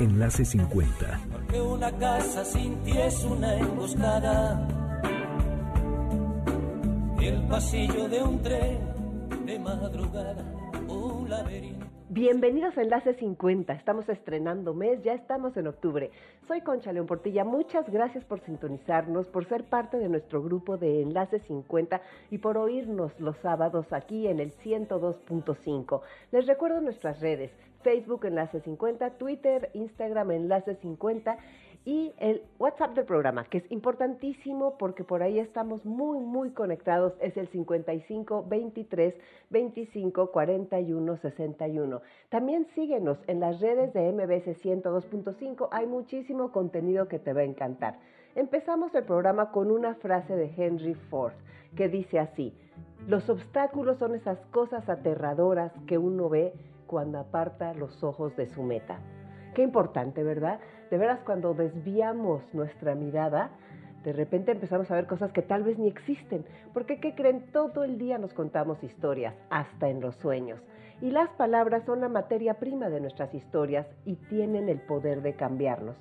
Enlace 50. Porque una casa sin ti es una emboscada. El pasillo de un tren de madrugada, un laberinto. Bienvenidos a Enlace 50. Estamos estrenando mes, ya estamos en octubre. Soy Concha León Portilla. Muchas gracias por sintonizarnos, por ser parte de nuestro grupo de Enlace 50 y por oírnos los sábados aquí en el 102.5. Les recuerdo nuestras redes. Facebook Enlace 50, Twitter, Instagram Enlace 50 y el WhatsApp del programa, que es importantísimo porque por ahí estamos muy, muy conectados, es el 55 23 25 41 61. También síguenos en las redes de MBC 102.5, hay muchísimo contenido que te va a encantar. Empezamos el programa con una frase de Henry Ford que dice así, los obstáculos son esas cosas aterradoras que uno ve cuando aparta los ojos de su meta. Qué importante, ¿verdad? De veras, cuando desviamos nuestra mirada, de repente empezamos a ver cosas que tal vez ni existen. Porque, ¿qué creen? Todo el día nos contamos historias, hasta en los sueños. Y las palabras son la materia prima de nuestras historias y tienen el poder de cambiarnos.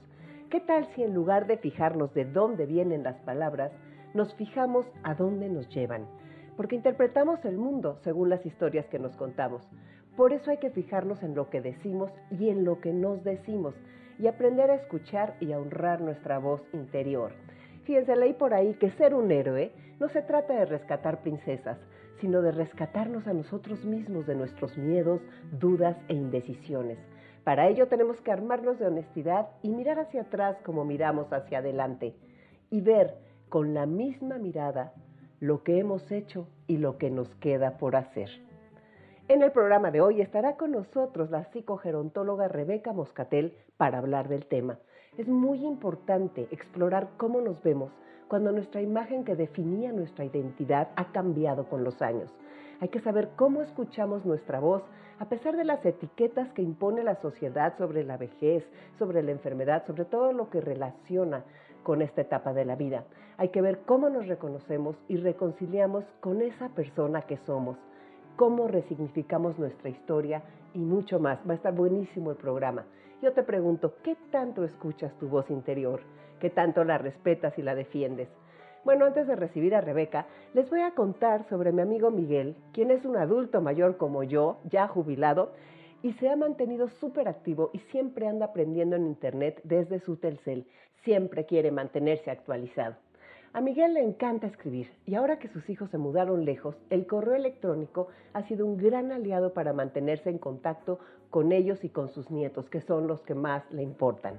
¿Qué tal si en lugar de fijarnos de dónde vienen las palabras, nos fijamos a dónde nos llevan? Porque interpretamos el mundo según las historias que nos contamos. Por eso hay que fijarnos en lo que decimos y en lo que nos decimos y aprender a escuchar y a honrar nuestra voz interior. Fíjense, leí por ahí que ser un héroe no se trata de rescatar princesas, sino de rescatarnos a nosotros mismos de nuestros miedos, dudas e indecisiones. Para ello tenemos que armarnos de honestidad y mirar hacia atrás como miramos hacia adelante y ver con la misma mirada lo que hemos hecho y lo que nos queda por hacer. En el programa de hoy estará con nosotros la psicogerontóloga Rebeca Moscatel para hablar del tema. Es muy importante explorar cómo nos vemos cuando nuestra imagen que definía nuestra identidad ha cambiado con los años. Hay que saber cómo escuchamos nuestra voz a pesar de las etiquetas que impone la sociedad sobre la vejez, sobre la enfermedad, sobre todo lo que relaciona con esta etapa de la vida. Hay que ver cómo nos reconocemos y reconciliamos con esa persona que somos cómo resignificamos nuestra historia y mucho más. Va a estar buenísimo el programa. Yo te pregunto, ¿qué tanto escuchas tu voz interior? ¿Qué tanto la respetas y la defiendes? Bueno, antes de recibir a Rebeca, les voy a contar sobre mi amigo Miguel, quien es un adulto mayor como yo, ya jubilado, y se ha mantenido súper activo y siempre anda aprendiendo en Internet desde su Telcel. Siempre quiere mantenerse actualizado. A Miguel le encanta escribir y ahora que sus hijos se mudaron lejos, el correo electrónico ha sido un gran aliado para mantenerse en contacto con ellos y con sus nietos, que son los que más le importan.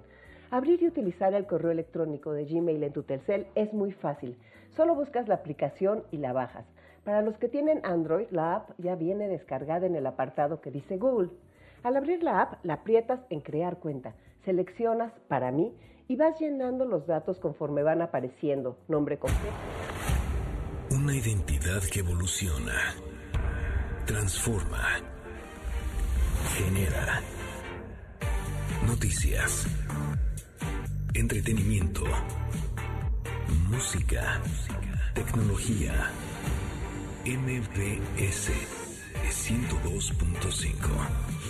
Abrir y utilizar el correo electrónico de Gmail en tu Telcel es muy fácil. Solo buscas la aplicación y la bajas. Para los que tienen Android, la app ya viene descargada en el apartado que dice Google. Al abrir la app, la aprietas en Crear cuenta, seleccionas Para mí y vas llenando los datos conforme van apareciendo, nombre completo. Una identidad que evoluciona, transforma, genera noticias, entretenimiento, música, tecnología. MBS 102.5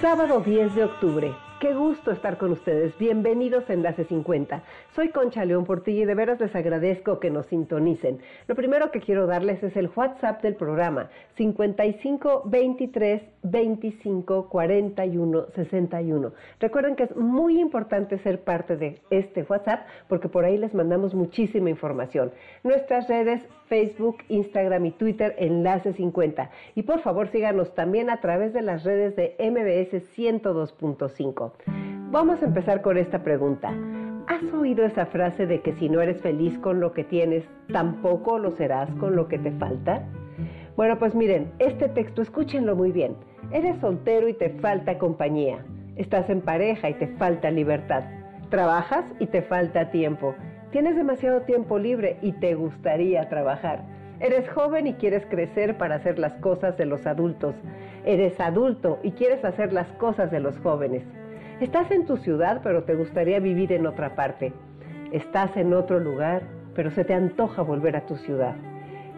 Sábado 10 de octubre. Qué gusto estar con ustedes. Bienvenidos a Enlace 50. Soy Concha León Portilla y de veras les agradezco que nos sintonicen. Lo primero que quiero darles es el WhatsApp del programa 55 23 25 41 61. Recuerden que es muy importante ser parte de este WhatsApp porque por ahí les mandamos muchísima información. Nuestras redes Facebook, Instagram y Twitter Enlace 50. Y por favor síganos también a través de las redes de MBS 102.5. Vamos a empezar con esta pregunta. ¿Has oído esa frase de que si no eres feliz con lo que tienes, tampoco lo serás con lo que te falta? Bueno, pues miren, este texto escúchenlo muy bien. Eres soltero y te falta compañía. Estás en pareja y te falta libertad. Trabajas y te falta tiempo. Tienes demasiado tiempo libre y te gustaría trabajar. Eres joven y quieres crecer para hacer las cosas de los adultos. Eres adulto y quieres hacer las cosas de los jóvenes. Estás en tu ciudad pero te gustaría vivir en otra parte. Estás en otro lugar pero se te antoja volver a tu ciudad.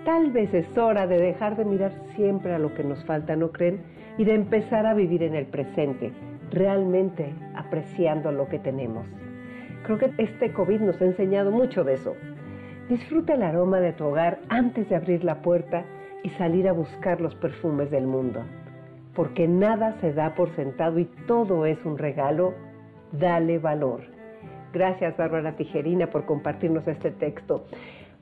Tal vez es hora de dejar de mirar siempre a lo que nos falta, ¿no creen? Y de empezar a vivir en el presente, realmente apreciando lo que tenemos. Creo que este COVID nos ha enseñado mucho de eso. Disfruta el aroma de tu hogar antes de abrir la puerta y salir a buscar los perfumes del mundo. Porque nada se da por sentado y todo es un regalo, dale valor. Gracias Bárbara Tijerina por compartirnos este texto.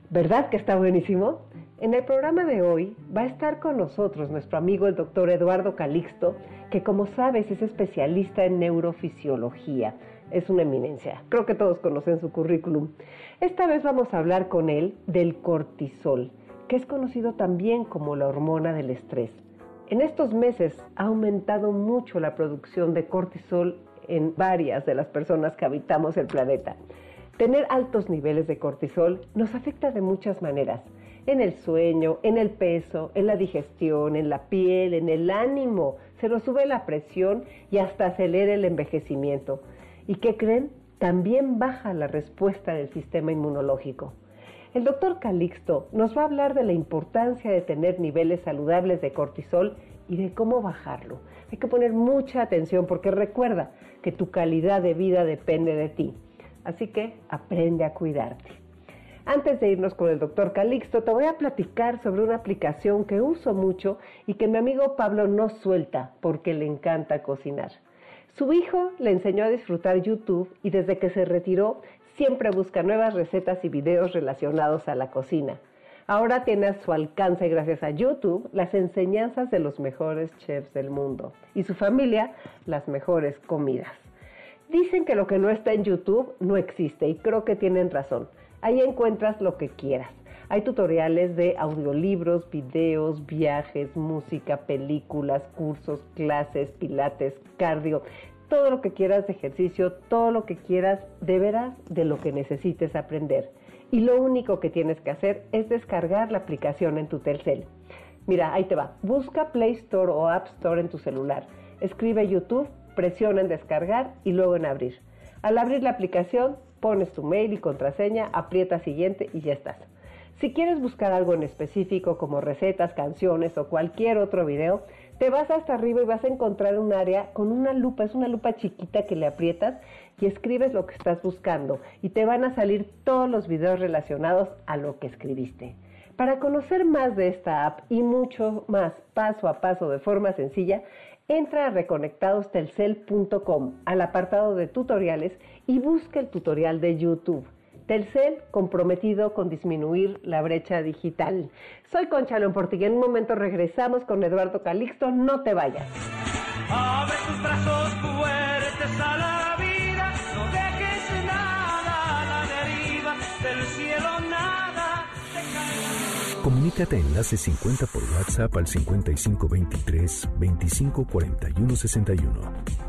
¿Verdad que está buenísimo? En el programa de hoy va a estar con nosotros nuestro amigo el doctor Eduardo Calixto, que como sabes es especialista en neurofisiología. Es una eminencia. Creo que todos conocen su currículum. Esta vez vamos a hablar con él del cortisol, que es conocido también como la hormona del estrés. En estos meses ha aumentado mucho la producción de cortisol en varias de las personas que habitamos el planeta. Tener altos niveles de cortisol nos afecta de muchas maneras en el sueño, en el peso, en la digestión, en la piel, en el ánimo. Se nos sube la presión y hasta acelera el envejecimiento. ¿Y qué creen? También baja la respuesta del sistema inmunológico. El doctor Calixto nos va a hablar de la importancia de tener niveles saludables de cortisol y de cómo bajarlo. Hay que poner mucha atención porque recuerda que tu calidad de vida depende de ti. Así que aprende a cuidarte. Antes de irnos con el doctor Calixto, te voy a platicar sobre una aplicación que uso mucho y que mi amigo Pablo no suelta porque le encanta cocinar. Su hijo le enseñó a disfrutar YouTube y desde que se retiró siempre busca nuevas recetas y videos relacionados a la cocina. Ahora tiene a su alcance, gracias a YouTube, las enseñanzas de los mejores chefs del mundo y su familia las mejores comidas. Dicen que lo que no está en YouTube no existe y creo que tienen razón. Ahí encuentras lo que quieras. Hay tutoriales de audiolibros, videos, viajes, música, películas, cursos, clases, pilates, cardio, todo lo que quieras de ejercicio, todo lo que quieras de veras de lo que necesites aprender. Y lo único que tienes que hacer es descargar la aplicación en tu Telcel. Mira, ahí te va. Busca Play Store o App Store en tu celular. Escribe YouTube, presiona en descargar y luego en abrir. Al abrir la aplicación, pones tu mail y contraseña, aprieta siguiente y ya estás. Si quieres buscar algo en específico como recetas, canciones o cualquier otro video, te vas hasta arriba y vas a encontrar un área con una lupa, es una lupa chiquita que le aprietas y escribes lo que estás buscando y te van a salir todos los videos relacionados a lo que escribiste. Para conocer más de esta app y mucho más paso a paso de forma sencilla, entra a reconectadostelcel.com al apartado de tutoriales y busca el tutorial de YouTube. Telcel comprometido con disminuir la brecha digital. Soy Concha León Portilla. En un momento regresamos con Eduardo Calixto. No te vayas. Abre tus brazos fuertes a la vida, no dejes nada a la deriva del cielo, nada. Comunícate Enlace 50 por WhatsApp al 5523 254161.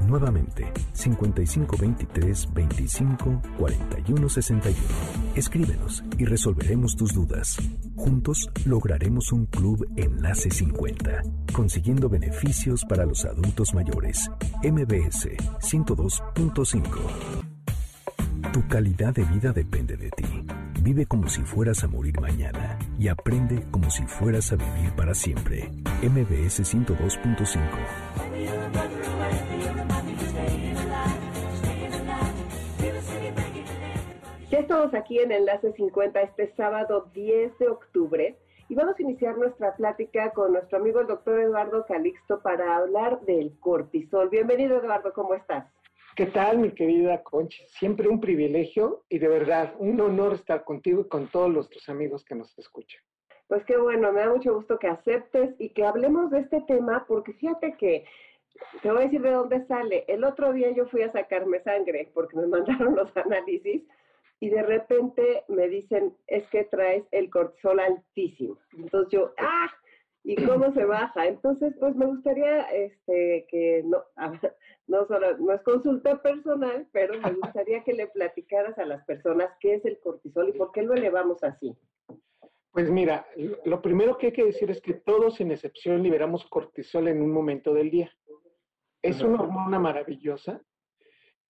Nuevamente, 5523 254161. Escríbenos y resolveremos tus dudas. Juntos lograremos un club Enlace 50, consiguiendo beneficios para los adultos mayores. MBS 102.5. Tu calidad de vida depende de ti. Vive como si fueras a morir mañana y aprende como si fueras a vivir para siempre. MBS 102.5. Ya estamos aquí en Enlace 50 este sábado 10 de octubre y vamos a iniciar nuestra plática con nuestro amigo el doctor Eduardo Calixto para hablar del cortisol. Bienvenido Eduardo, ¿cómo estás? ¿Qué tal, mi querida Concha? Siempre un privilegio y de verdad un honor estar contigo y con todos nuestros amigos que nos escuchan. Pues qué bueno, me da mucho gusto que aceptes y que hablemos de este tema porque fíjate que te voy a decir de dónde sale. El otro día yo fui a sacarme sangre porque me mandaron los análisis y de repente me dicen, es que traes el cortisol altísimo. Entonces yo, ¡ah! y cómo se baja. Entonces, pues me gustaría este, que no, no, solo, no es consulta personal, pero me gustaría que le platicaras a las personas qué es el cortisol y por qué lo elevamos así. Pues mira, lo primero que hay que decir es que todos sin excepción liberamos cortisol en un momento del día. Es una hormona maravillosa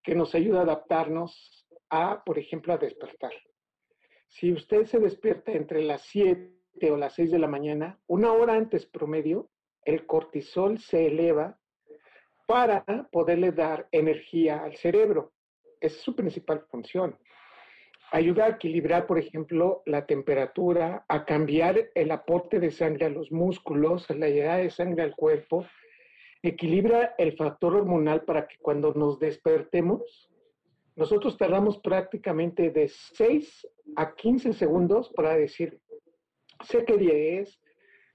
que nos ayuda a adaptarnos a, por ejemplo, a despertar. Si usted se despierta entre las 7 o las 6 de la mañana, una hora antes promedio, el cortisol se eleva para poderle dar energía al cerebro. Esa es su principal función. Ayuda a equilibrar, por ejemplo, la temperatura, a cambiar el aporte de sangre a los músculos, a la llegada de sangre al cuerpo. Equilibra el factor hormonal para que cuando nos despertemos, nosotros tardamos prácticamente de 6 a 15 segundos para decir, sé qué día es,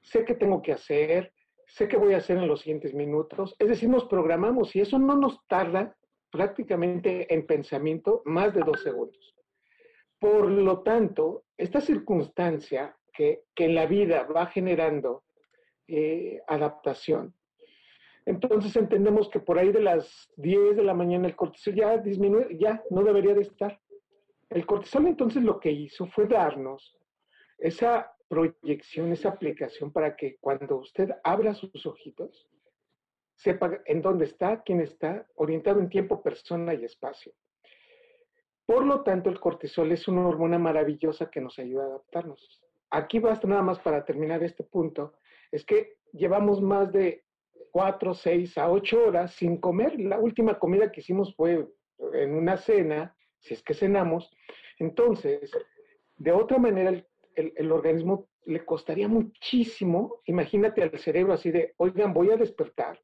sé qué tengo que hacer, sé qué voy a hacer en los siguientes minutos. Es decir, nos programamos y eso no nos tarda prácticamente en pensamiento más de dos segundos. Por lo tanto, esta circunstancia que, en la vida va generando eh, adaptación, entonces entendemos que por ahí de las 10 de la mañana el cortisol ya disminuye, ya no debería de estar. El cortisol entonces lo que hizo fue darnos esa proyección, esa aplicación para que cuando usted abra sus ojitos, sepa en dónde está, quién está, orientado en tiempo, persona y espacio. Por lo tanto, el cortisol es una hormona maravillosa que nos ayuda a adaptarnos. Aquí basta nada más para terminar este punto, es que llevamos más de cuatro, seis a ocho horas sin comer. La última comida que hicimos fue en una cena, si es que cenamos. Entonces, de otra manera, el el, organismo le costaría muchísimo, imagínate al cerebro así de, oigan, voy a despertar,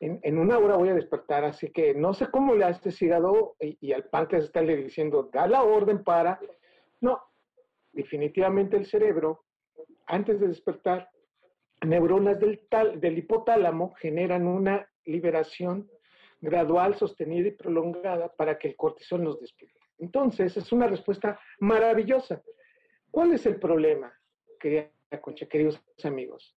en, una hora voy a despertar, así que no sé cómo le hace ese hígado y, y al páncreas estarle diciendo, da la orden para, no, definitivamente el cerebro, antes de despertar, neuronas del, tal, del hipotálamo generan una liberación gradual, sostenida y prolongada para que el cortisol nos despierte. Entonces, es una respuesta maravillosa. ¿Cuál es el problema, querida Concha, queridos amigos?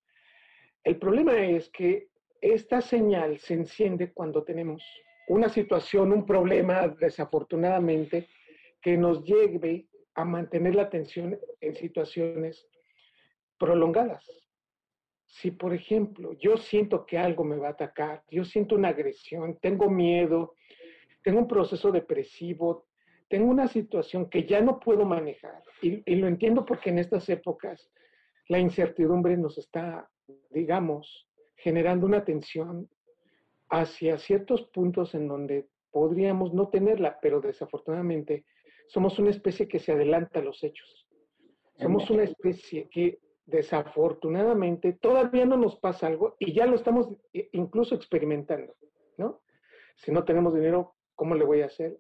El problema es que esta señal se enciende cuando tenemos una situación, un problema, desafortunadamente, que nos lleve a mantener la atención en situaciones prolongadas. Si, por ejemplo, yo siento que algo me va a atacar, yo siento una agresión, tengo miedo, tengo un proceso depresivo, tengo una situación que ya no puedo manejar y, lo entiendo porque en estas épocas la incertidumbre nos está, digamos, generando una tensión hacia ciertos puntos en donde podríamos no tenerla, pero desafortunadamente somos una especie que se adelanta a los hechos. Somos una especie que desafortunadamente todavía no nos pasa algo y ya lo estamos eh, incluso experimentando, ¿no? Si no tenemos dinero, ¿cómo le voy a hacer?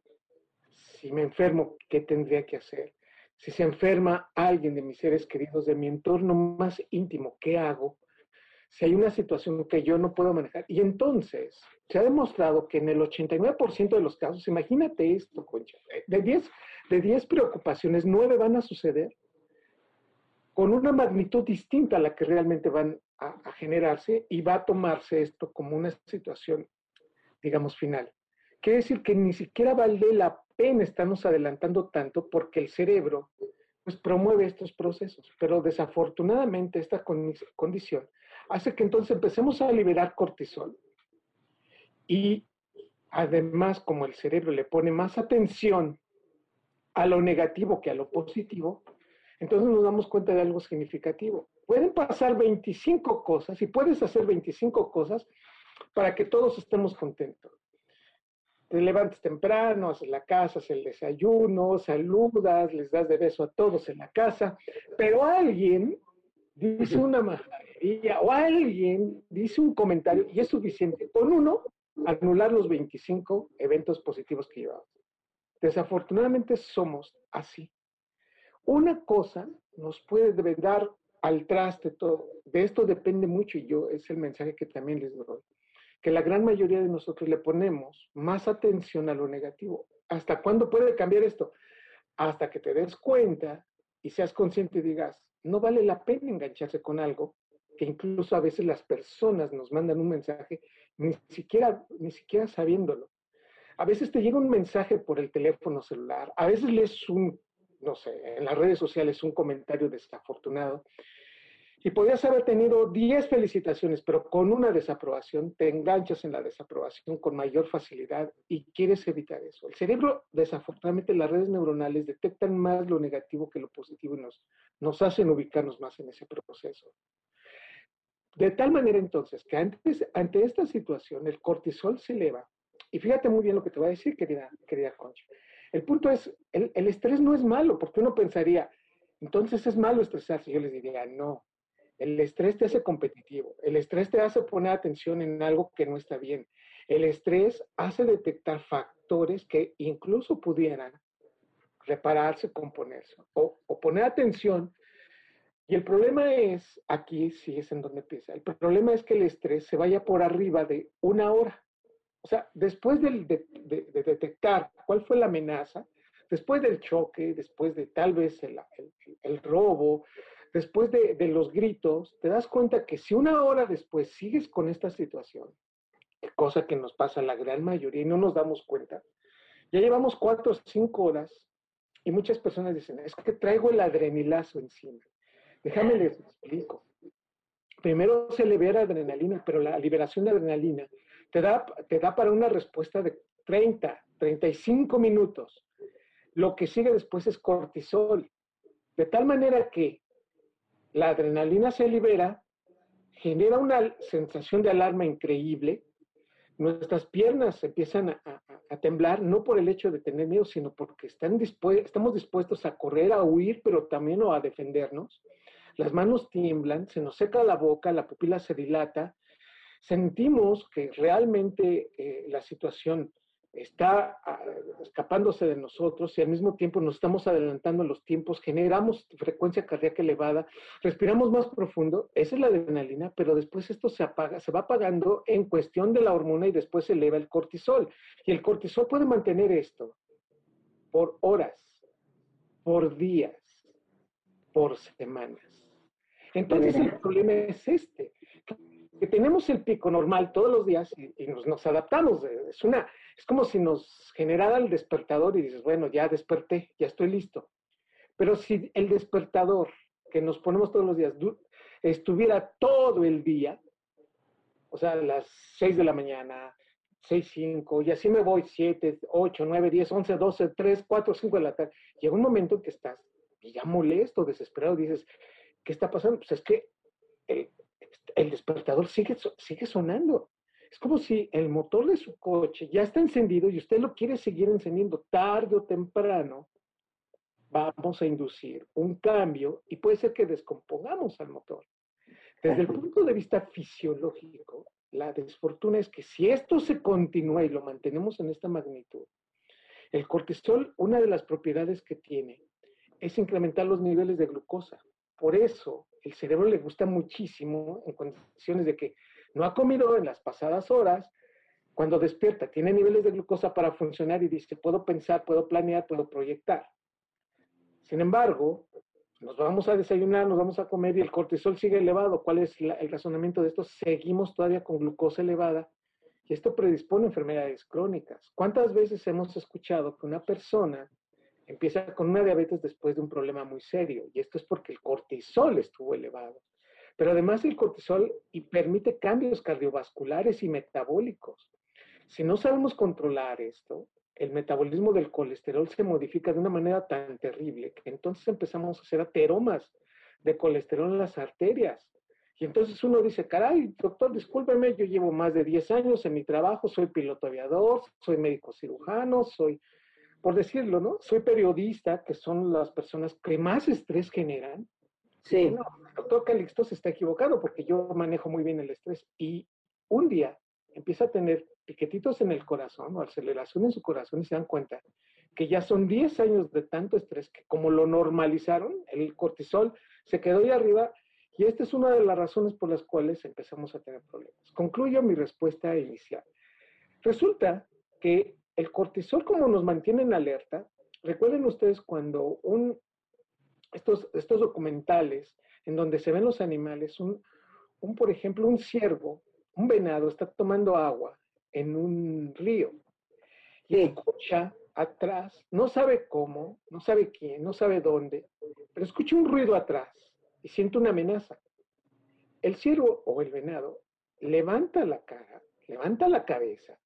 Si me enfermo, ¿qué tendría que hacer? Si se enferma alguien de mis seres queridos, de mi entorno más íntimo, ¿qué hago? Si hay una situación que yo no puedo manejar. Y entonces, se ha demostrado que en el 89% de los casos, imagínate esto, Concha, de 10, de 10 preocupaciones, 9 van a suceder con una magnitud distinta a la que realmente van a, a generarse y va a tomarse esto como una situación, digamos, final. Quiere decir que ni siquiera vale la pena estarnos adelantando tanto porque el cerebro pues, promueve estos procesos. Pero desafortunadamente esta condición hace que entonces empecemos a liberar cortisol. Y además, como el cerebro le pone más atención a lo negativo que a lo positivo, entonces nos damos cuenta de algo significativo. Pueden pasar 25 cosas y puedes hacer 25 cosas para que todos estemos contentos te levantas temprano, haces la casa, haces el desayuno, saludas, les das de beso a todos en la casa, pero alguien dice una maravilla o alguien dice un comentario y es suficiente con uno anular los 25 eventos positivos que llevamos. Desafortunadamente somos así. Una cosa nos puede dar al traste todo. De esto depende mucho y yo es el mensaje que también les doy que la gran mayoría de nosotros le ponemos más atención a lo negativo. ¿Hasta cuándo puede cambiar esto? Hasta que te des cuenta y seas consciente y digas, no vale la pena engancharse con algo que incluso a veces las personas nos mandan un mensaje ni siquiera, ni siquiera sabiéndolo. A veces te llega un mensaje por el teléfono celular, a veces lees un, no sé, en las redes sociales un comentario desafortunado y podías haber tenido 10 felicitaciones, pero con una desaprobación te enganchas en la desaprobación con mayor facilidad y quieres evitar eso. El cerebro, desafortunadamente, las redes neuronales detectan más lo negativo que lo positivo y nos, nos hacen ubicarnos más en ese proceso. De tal manera entonces que antes, ante esta situación el cortisol se eleva. Y fíjate muy bien lo que te voy a decir, querida, querida Concha. El punto es, el, el estrés no es malo, porque uno pensaría, entonces es malo estresarse. Yo les diría, no, el estrés te hace competitivo, el estrés te hace poner atención en algo que no está bien. El estrés hace detectar factores que incluso pudieran repararse, componerse o, o poner atención. Y el problema es, aquí sí es en donde empieza, el problema es que el estrés se vaya por arriba de una hora. O sea, después de, de, de detectar cuál fue la amenaza, después del choque, después de tal vez el robo, después de, los gritos, te das cuenta que si una hora después sigues con esta situación, cosa que nos pasa a la gran mayoría y no nos damos cuenta, ya llevamos cuatro o cinco horas y muchas personas dicen, es que traigo el adrenilazo encima. Déjame les explico. Primero se libera adrenalina, pero la liberación de adrenalina te da, te da para una respuesta de 30, 35 minutos. Lo que sigue después es cortisol. De tal manera que la adrenalina se libera, genera una sensación de alarma increíble, nuestras piernas empiezan a, temblar, no por el hecho de tener miedo, sino porque estamos dispuestos a correr, a huir, pero también a defendernos. Las manos tiemblan, se nos seca la boca, la pupila se dilata, sentimos que realmente eh, la situación está ah, escapándose de nosotros y al mismo tiempo nos estamos adelantando en los tiempos, generamos frecuencia cardíaca elevada, respiramos más profundo, esa es la adrenalina, pero después esto se apaga, se va apagando en cuestión de la hormona y después se eleva el cortisol. Y el cortisol puede mantener esto por horas, por días, por semanas. Entonces el problema es este, que tenemos el pico normal todos los días y, nos, adaptamos. Es, una, es como si nos generara el despertador y dices, bueno, ya desperté, ya estoy listo. Pero si el despertador que nos ponemos todos los días estuviera todo el día, o sea, a las 6 de la mañana, 6, 5, y así me voy 7, 8, 9, 10, 11, 12, 3, 4, 5 de la tarde, llega un momento en que estás ya molesto, desesperado, dices, ¿qué está pasando? Pues es que el, el despertador sigue, sigue sonando. Es como si el motor de su coche ya está encendido y usted lo quiere seguir encendiendo tarde o temprano. Vamos a inducir un cambio y puede ser que descompongamos al motor. Desde el punto de vista fisiológico, la desfortuna es que si esto se continúa y lo mantenemos en esta magnitud, el cortisol, una de las propiedades que tiene es incrementar los niveles de glucosa. Por eso el cerebro le gusta muchísimo en condiciones de que no ha comido en las pasadas horas, cuando despierta, tiene niveles de glucosa para funcionar y dice, puedo pensar, puedo planear, puedo proyectar. Sin embargo, nos vamos a desayunar, nos vamos a comer y el cortisol sigue elevado. ¿Cuál es el razonamiento de esto? Seguimos todavía con glucosa elevada y esto predispone a enfermedades crónicas. ¿Cuántas veces hemos escuchado que una persona empieza con una diabetes después de un problema muy serio, y esto es porque el cortisol estuvo elevado. Pero además el cortisol y permite cambios cardiovasculares y metabólicos. Si no sabemos controlar esto, el metabolismo del colesterol se modifica de una manera tan terrible que entonces empezamos a hacer ateromas de colesterol en las arterias. Y entonces uno dice, caray, doctor, discúlpeme, yo llevo más de 10 años en mi trabajo, soy piloto aviador, soy médico cirujano, soy por decirlo, ¿no? Soy periodista, que son las personas que más estrés generan. Sí. No, el doctor Calixto se está equivocado porque yo manejo muy bien el estrés y un día empieza a tener piquetitos en el corazón o aceleración en su corazón y se dan cuenta que ya son 10 años de tanto estrés que como lo normalizaron, el cortisol se quedó ahí arriba y esta es una de las razones por las cuales empezamos a tener problemas. Concluyo mi respuesta inicial. Resulta que el cortisol como nos mantiene en alerta, recuerden ustedes cuando un, estos, estos documentales en donde se ven los animales, un, un, por ejemplo, un ciervo, un venado está tomando agua en un río y escucha atrás, no sabe cómo, no sabe quién, no sabe dónde, pero escucha un ruido atrás y siente una amenaza. El ciervo o el venado levanta la cara, levanta la cabeza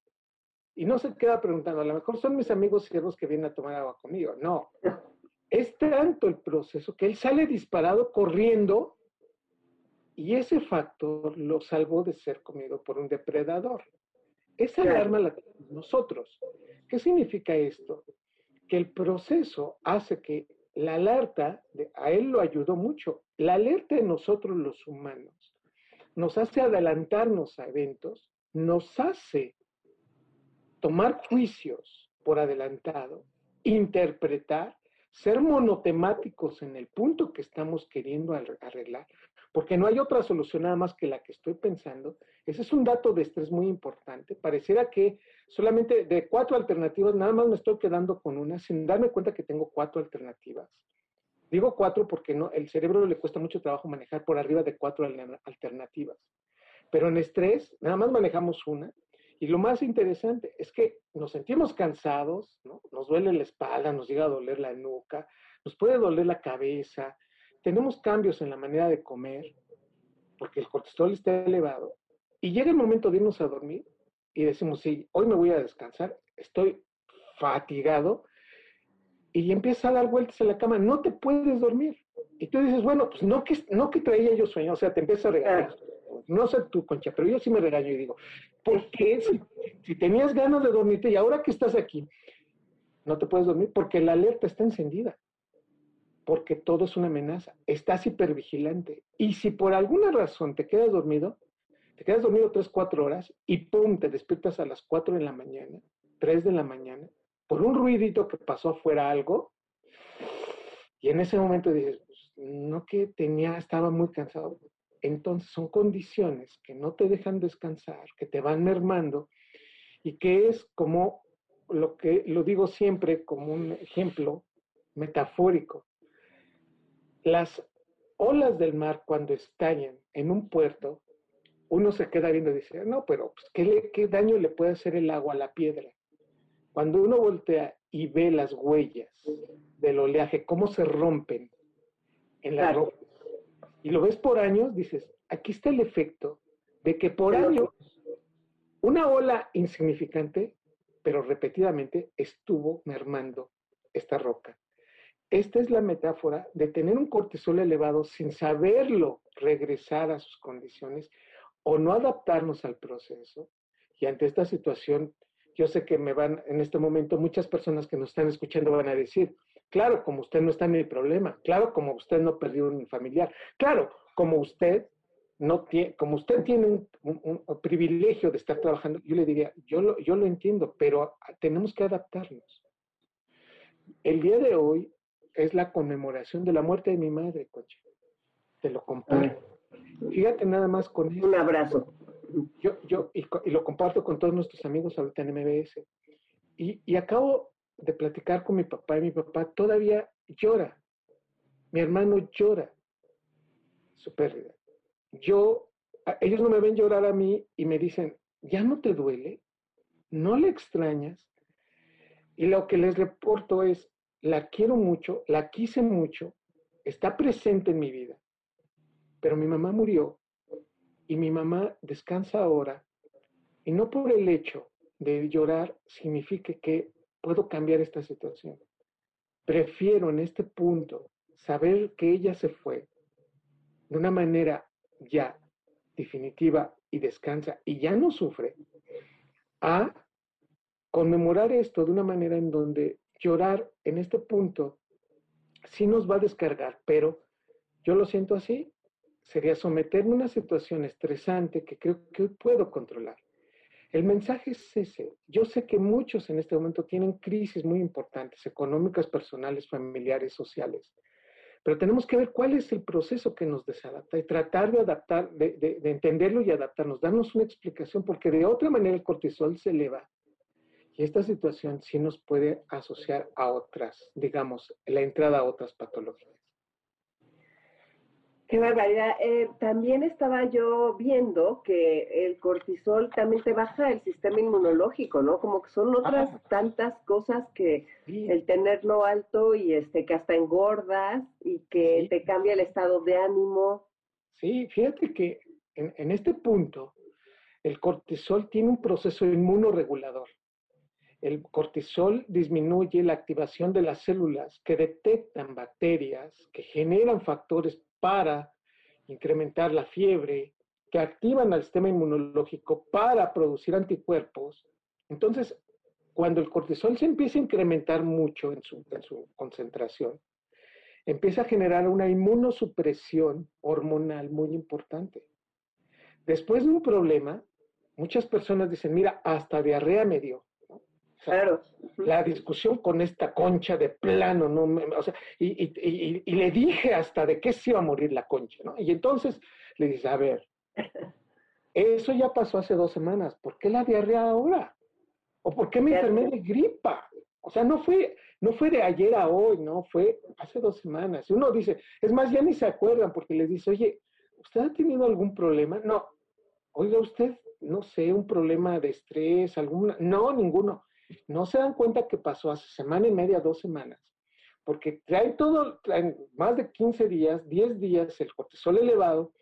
y no se queda preguntando, a lo mejor son mis amigos ciervos que vienen a tomar agua conmigo. No, es tanto el proceso que él sale disparado corriendo y ese factor lo salvó de ser comido por un depredador. Esa alarma la tenemos nosotros. ¿Qué significa esto? Que el proceso hace que la alerta, de, a él lo ayudó mucho, la alerta de nosotros los humanos nos hace adelantarnos a eventos, nos hace tomar juicios por adelantado, interpretar, ser monotemáticos en el punto que estamos queriendo arreglar, porque no hay otra solución nada más que la que estoy pensando. Ese es un dato de estrés muy importante. Pareciera que solamente de cuatro alternativas, nada más me estoy quedando con una, sin darme cuenta que tengo cuatro alternativas. Digo cuatro porque no, el cerebro le cuesta mucho trabajo manejar por arriba de cuatro alternativas. Pero en estrés, nada más manejamos una. Y lo más interesante es que nos sentimos cansados, ¿no? nos duele la espalda, nos llega a doler la nuca, nos puede doler la cabeza, tenemos cambios en la manera de comer, porque el cortisol está elevado, y llega el momento de irnos a dormir y decimos, sí, hoy me voy a descansar, estoy fatigado, y empieza a dar vueltas en la cama, no te puedes dormir. Y tú dices, bueno, pues no que, no que traía yo sueño, o sea, te empieza a regañar. No sé tu concha, pero yo sí me regaño y digo, ¿por qué si, si tenías ganas de dormirte y ahora que estás aquí, no te puedes dormir? Porque la alerta está encendida porque todo es una amenaza. Estás hipervigilante. Y si por alguna razón te quedas dormido, te quedas dormido 3, 4 horas y pum, te despiertas a las 4 de la mañana, 3 de la mañana, por un ruidito que pasó afuera algo, y en ese momento dices, pues, no que tenía, estaba muy cansado. Entonces son condiciones que no te dejan descansar, que te van mermando y que es como lo que lo digo siempre como un ejemplo metafórico. Las olas del mar cuando estallan en un puerto, uno se queda viendo y dice, no, pero pues, ¿qué, ¿qué daño le puede hacer el agua a la piedra? Cuando uno voltea y ve las huellas del oleaje, cómo se rompen en la roca, y lo ves por años, dices, aquí está el efecto de que por años una ola insignificante, pero repetidamente estuvo mermando esta roca. Esta es la metáfora de tener un cortisol elevado sin saberlo regresar a sus condiciones o no adaptarnos al proceso. Y ante esta situación, yo sé que me van, en este momento, muchas personas que nos están escuchando van a decir, claro, como usted no está en el problema, claro, como usted no perdió un familiar, claro, como usted no tiene, como usted tiene un, privilegio de estar trabajando, yo le diría, yo lo, yo lo entiendo, pero tenemos que adaptarnos. El día de hoy es la conmemoración de la muerte de mi madre, coche. Te lo comparto. Fíjate nada más con eso. Un abrazo. Yo, yo, y, lo comparto con todos nuestros amigos ahorita en MBS. Y, y acabo de platicar con mi papá y mi papá todavía llora. Mi hermano llora su pérdida. Yo, ellos no me ven llorar a mí y me dicen, ¿ya no te duele? ¿No le extrañas? Y lo que les reporto es, la quiero mucho, la quise mucho, está presente en mi vida, pero mi mamá murió y mi mamá descansa ahora y no por el hecho de llorar significa que puedo cambiar esta situación. Prefiero en este punto saber que ella se fue de una manera ya definitiva y descansa y ya no sufre, a conmemorar esto de una manera en donde llorar en este punto sí nos va a descargar, pero yo lo siento así, sería someterme a una situación estresante que creo que hoy puedo controlar. El mensaje es ese. Yo sé que muchos en este momento tienen crisis muy importantes, económicas, personales, familiares, sociales, pero tenemos que ver cuál es el proceso que nos desadapta y tratar de adaptar, de, de entenderlo y adaptarnos, darnos una explicación, porque de otra manera el cortisol se eleva y esta situación sí nos puede asociar a otras, digamos, la entrada a otras patologías. Qué barbaridad. Eh, también estaba yo viendo que el cortisol también te baja el sistema inmunológico, ¿no? Como que son otras tantas cosas que el tenerlo alto y este que hasta engordas y que te cambia el estado de ánimo. Sí, fíjate que en, en este punto el cortisol tiene un proceso inmunoregulador. El cortisol disminuye la activación de las células que detectan bacterias, que generan factores para incrementar la fiebre, que activan al sistema inmunológico para producir anticuerpos. Entonces, cuando el cortisol se empieza a incrementar mucho en su, en su concentración, empieza a generar una inmunosupresión hormonal muy importante. Después de un problema, muchas personas dicen, mira, hasta diarrea me dio. Claro. La discusión con esta concha de plano, ¿no? O sea, y, y, y, le dije hasta de qué se iba a morir la concha, ¿no? Y entonces le dice, a ver, eso ya pasó hace dos semanas, ¿por qué la diarrea ahora? ¿O por qué me enfermé de gripa? O sea, no fue, no fue de ayer a hoy, no, fue hace dos semanas. Y uno dice, es más, ya ni se acuerdan porque les dice, oye, ¿usted ha tenido algún problema? No, oiga usted, no sé, un problema de estrés, alguna, no, ninguno. No se dan cuenta que pasó hace semana y media, dos semanas, porque trae todo, traen más de 15 días, 10 días el cortisol elevado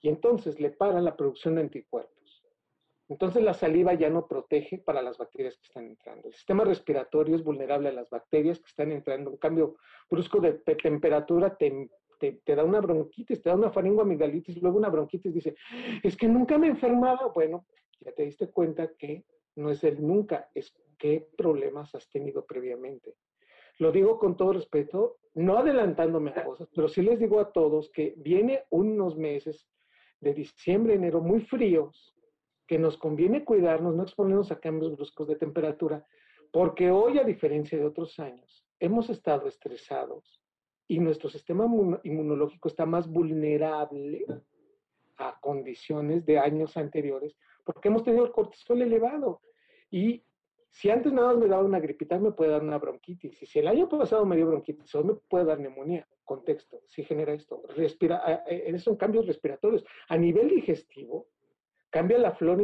y entonces le paran la producción de anticuerpos. Entonces la saliva ya no protege para las bacterias que están entrando. El sistema respiratorio es vulnerable a las bacterias que están entrando. Un cambio brusco de, temperatura te, da una bronquitis, te da una faringoamigdalitis, luego una bronquitis. Dice, es que nunca me he enfermado. Bueno, ya te diste cuenta que no es el nunca, es qué problemas has tenido previamente. Lo digo con todo respeto, no adelantándome a cosas, pero sí les digo a todos que viene unos meses de diciembre, enero muy fríos, que nos conviene cuidarnos, no exponernos a cambios bruscos de temperatura, porque hoy, a diferencia de otros años, hemos estado estresados y nuestro sistema inmunológico está más vulnerable a condiciones de años anteriores, porque hemos tenido el cortisol elevado. Y si antes nada me daba una gripita, me puede dar una bronquitis. Y si el año pasado me dio bronquitis, hoy me puede dar neumonía. Contexto, si genera esto. Respira, son cambios respiratorios. A nivel digestivo, cambia la flora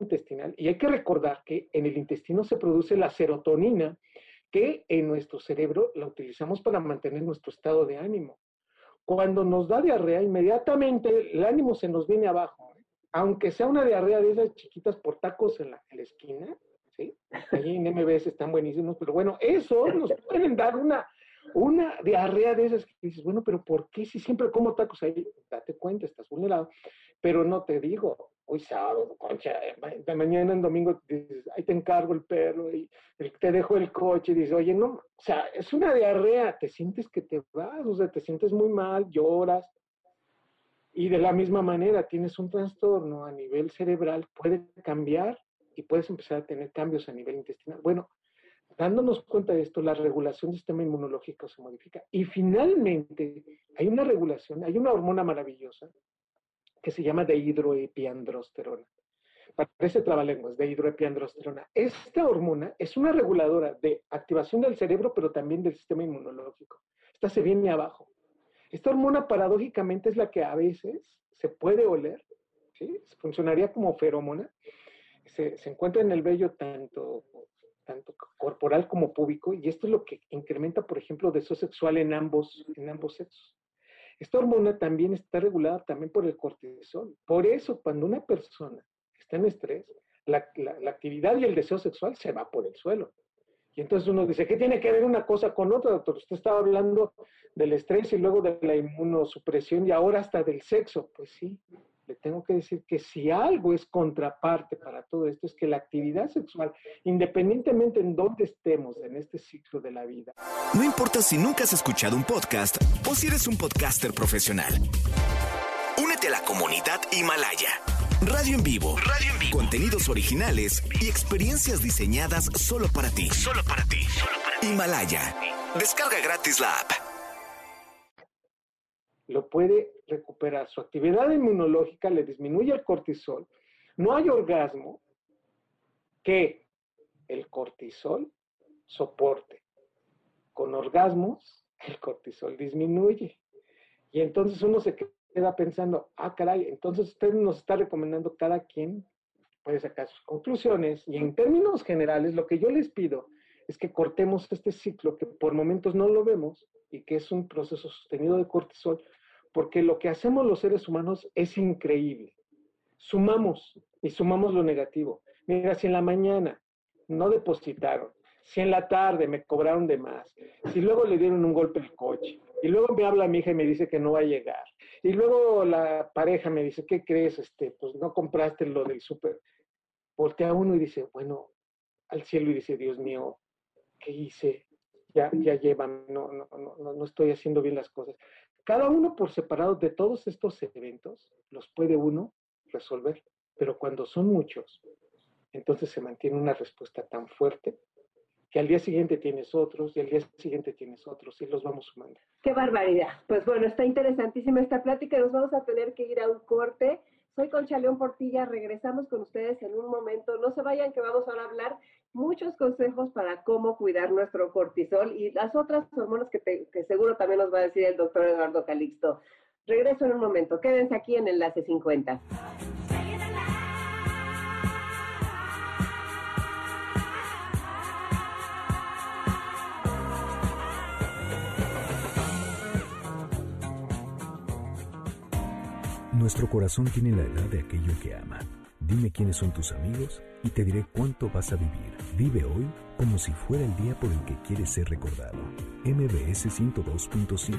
intestinal. Y hay que recordar que en el intestino se produce la serotonina, que en nuestro cerebro la utilizamos para mantener nuestro estado de ánimo. Cuando nos da diarrea, inmediatamente el ánimo se nos viene abajo. Aunque sea una diarrea de esas chiquitas por tacos en la, esquina, ¿sí? Allí en MBS están buenísimos, pero bueno, eso nos pueden dar una, una diarrea de esas que dices, bueno, pero ¿por qué si siempre como tacos ahí? Date cuenta, estás vulnerado. Pero no te digo, hoy sábado, concha, de mañana en domingo dices, ahí te encargo el perro y te dejo el coche y dices, oye, no, o sea, es una diarrea, te sientes que te vas, o sea, te sientes muy mal, lloras. Y de la misma manera, tienes un trastorno a nivel cerebral, puede cambiar y puedes empezar a tener cambios a nivel intestinal. Bueno, dándonos cuenta de esto, la regulación del sistema inmunológico se modifica. Y finalmente, hay una regulación, hay una hormona maravillosa que se llama dehidroepiandrosterona. Parece trabalenguas, dehidroepiandrosterona. Esta hormona es una reguladora de activación del cerebro, pero también del sistema inmunológico. Esta se viene abajo. Esta hormona paradójicamente es la que a veces se puede oler, ¿sí? funcionaría como feromona, se, encuentra en el vello tanto, tanto corporal como púbico, y esto es lo que incrementa, por ejemplo, deseo sexual en ambos, en ambos sexos. Esta hormona también está regulada también por el cortisol. Por eso, cuando una persona está en estrés, la, la, actividad y el deseo sexual se va por el suelo. Y entonces uno dice, ¿qué tiene que ver una cosa con otra, doctor? Usted estaba hablando del estrés y luego de la inmunosupresión y ahora hasta del sexo. Pues sí, le tengo que decir que si algo es contraparte para todo esto, es que la actividad sexual, independientemente en dónde estemos en este ciclo de la vida. No importa si nunca has escuchado un podcast o si eres un podcaster profesional. Únete a la comunidad Himalaya. Radio en vivo. Radio en vivo. Contenidos originales y experiencias diseñadas solo para ti. Solo para ti. Solo para ti. Himalaya. Descarga gratis la app lo puede recuperar. Su actividad inmunológica le disminuye el cortisol. No hay orgasmo que el cortisol soporte. Con orgasmos, el cortisol disminuye. Y entonces uno se queda pensando, ah, caray, entonces usted nos está recomendando cada quien puede sacar sus conclusiones. Y en términos generales, lo que yo les pido es que cortemos este ciclo que por momentos no lo vemos y que es un proceso sostenido de cortisol, porque lo que hacemos los seres humanos es increíble. Sumamos y sumamos lo negativo. Mira, si en la mañana no depositaron, si en la tarde me cobraron de más, si luego le dieron un golpe al coche, y luego me habla mi hija y me dice que no va a llegar, y luego la pareja me dice, ¿qué crees? Este, pues no compraste lo del súper. Voltea uno y dice, bueno, al cielo y dice, Dios mío, ¿qué hice? Ya, ya llevan, no, no, no, no estoy haciendo bien las cosas. Cada uno por separado de todos estos eventos los puede uno resolver, pero cuando son muchos, entonces se mantiene una respuesta tan fuerte que al día siguiente tienes otros y al día siguiente tienes otros y los vamos sumando. Qué barbaridad. Pues bueno, está interesantísima esta plática. Nos vamos a tener que ir a un corte. Soy Concha León Portilla, regresamos con ustedes en un momento. No se vayan que vamos ahora a hablar muchos consejos para cómo cuidar nuestro cortisol y las otras hormonas que, que seguro también nos va a decir el doctor Eduardo Calixto. Regreso en un momento. Quédense aquí en Enlace 50. Nuestro corazón tiene la edad de aquello que ama. Dime quiénes son tus amigos y te diré cuánto vas a vivir. Vive hoy como si fuera el día por el que quieres ser recordado. MBS 102.5.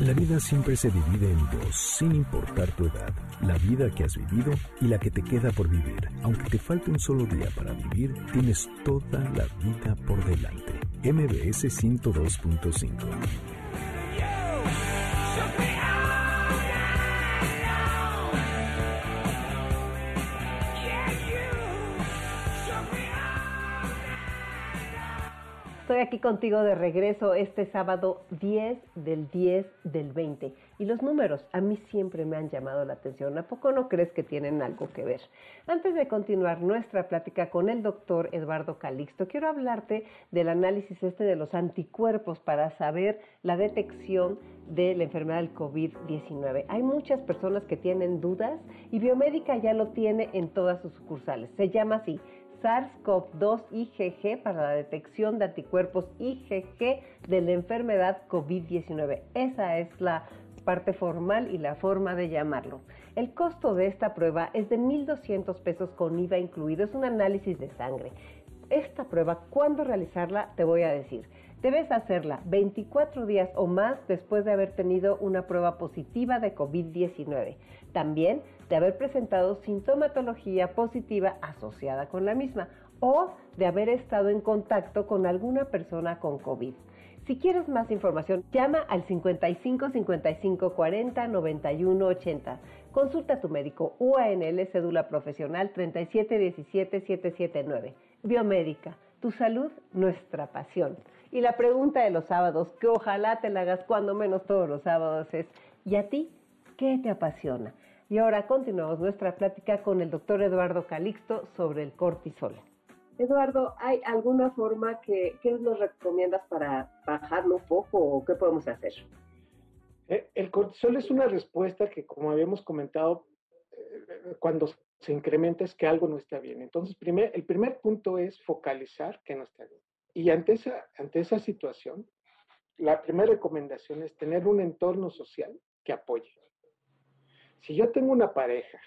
La vida siempre se divide en dos, sin importar tu edad. La vida que has vivido y la que te queda por vivir. Aunque te falte un solo día para vivir, tienes toda la vida por delante. MBS 102.5. aquí contigo de regreso este sábado 10 del 10 del 20. Y los números a mí siempre me han llamado la atención. ¿A poco no crees que tienen algo que ver? Antes de continuar nuestra plática con el doctor Eduardo Calixto, quiero hablarte del análisis este de los anticuerpos para saber la detección de la enfermedad del COVID-19. Hay muchas personas que tienen dudas y Biomédica ya lo tiene en todas sus sucursales. Se llama así SARS-CoV-2 IgG para la detección de anticuerpos IgG de la enfermedad COVID-19. Esa es la parte formal y la forma de llamarlo. El costo de esta prueba es de 1.200 pesos con IVA incluido. Es un análisis de sangre. Esta prueba, ¿cuándo realizarla? Te voy a decir. Debes hacerla 24 días o más después de haber tenido una prueba positiva de COVID-19. También de haber presentado sintomatología positiva asociada con la misma o de haber estado en contacto con alguna persona con COVID. Si quieres más información, llama al 55 55 40 91 80. Consulta a tu médico UANL cédula profesional 37 17 779. Biomédica, tu salud, nuestra pasión. Y la pregunta de los sábados, que ojalá te la hagas cuando menos todos los sábados, es, ¿y a ti qué te apasiona? Y ahora continuamos nuestra plática con el doctor Eduardo Calixto sobre el cortisol. Eduardo, ¿hay alguna forma que, nos recomiendas para bajarlo un poco o qué podemos hacer? Eh, el cortisol es una respuesta que, como habíamos comentado, eh, cuando se incrementa es que algo no está bien. Entonces, primer, el primer punto es focalizar que no está bien. Y ante esa, ante esa situación, la primera recomendación es tener un entorno social que apoye. Si yo tengo una pareja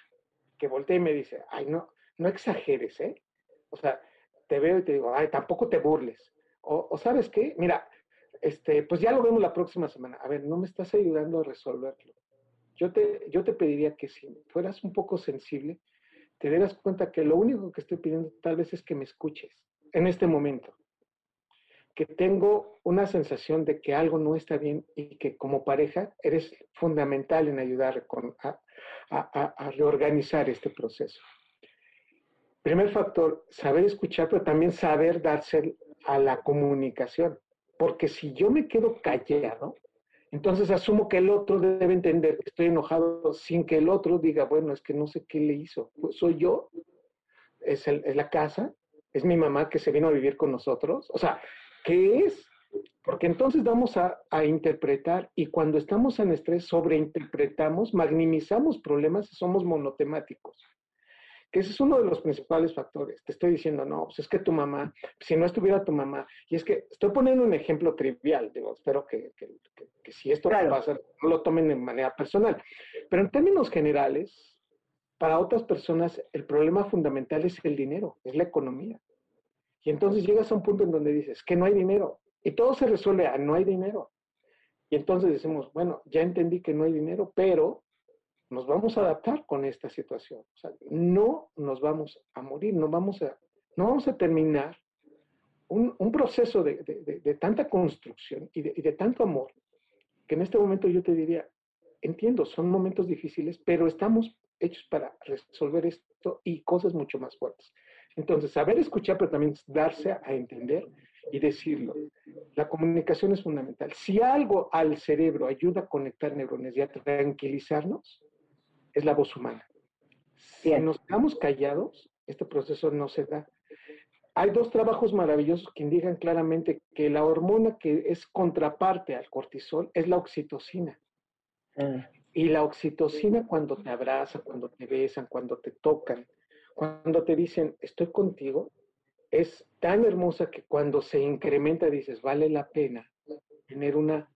que voltea y me dice, ay, no, no exageres, ¿eh? O sea, te veo y te digo, ay, tampoco te burles. O, sabes qué, mira, este, pues ya lo vemos la próxima semana. A ver, no me estás ayudando a resolverlo. Yo te, yo te pediría que si fueras un poco sensible, te dieras cuenta que lo único que estoy pidiendo tal vez es que me escuches en este momento que tengo una sensación de que algo no está bien y que como pareja eres fundamental en ayudar a, reorganizar este proceso. Primer factor, saber escuchar, pero también saber darse a la comunicación. Porque si yo me quedo callado, entonces asumo que el otro debe entender que estoy enojado sin que el otro diga, bueno, es que no sé qué le hizo. Pues soy yo, es, es la casa, es mi mamá que se vino a vivir con nosotros. O sea, ¿Qué es? Porque entonces vamos a, a, interpretar y cuando estamos en estrés sobreinterpretamos, magnimizamos problemas y somos monotemáticos. Que ese es uno de los principales factores. Te estoy diciendo, no, pues es que tu mamá, si no estuviera tu mamá, y es que estoy poniendo un ejemplo trivial, digo, espero que, que, que, que si esto claro. pasa, no lo tomen de manera personal. Pero en términos generales, para otras personas el problema fundamental es el dinero, es la economía. Y entonces llegas a un punto en donde dices que no hay dinero y todo se resuelve a no hay dinero. Y entonces decimos, bueno, ya entendí que no hay dinero, pero nos vamos a adaptar con esta situación. O sea, no nos vamos a morir, no vamos a, no vamos a terminar un, un proceso de, de, de, tanta construcción y, y de tanto amor, que en este momento yo te diría, entiendo, son momentos difíciles, pero estamos hechos para resolver esto y cosas mucho más fuertes. Entonces, saber escuchar, pero también darse a entender y decirlo. La comunicación es fundamental. Si algo al cerebro ayuda a conectar neurones y a tranquilizarnos, es la voz humana. Si nos quedamos callados, este proceso no se da. Hay dos trabajos maravillosos que indican claramente que la hormona que es contraparte al cortisol es la oxitocina. Ah. Y la oxitocina cuando te abrazan, cuando te besan, cuando te tocan, cuando te dicen, estoy contigo, es tan hermosa que cuando se incrementa dices, vale la pena tener una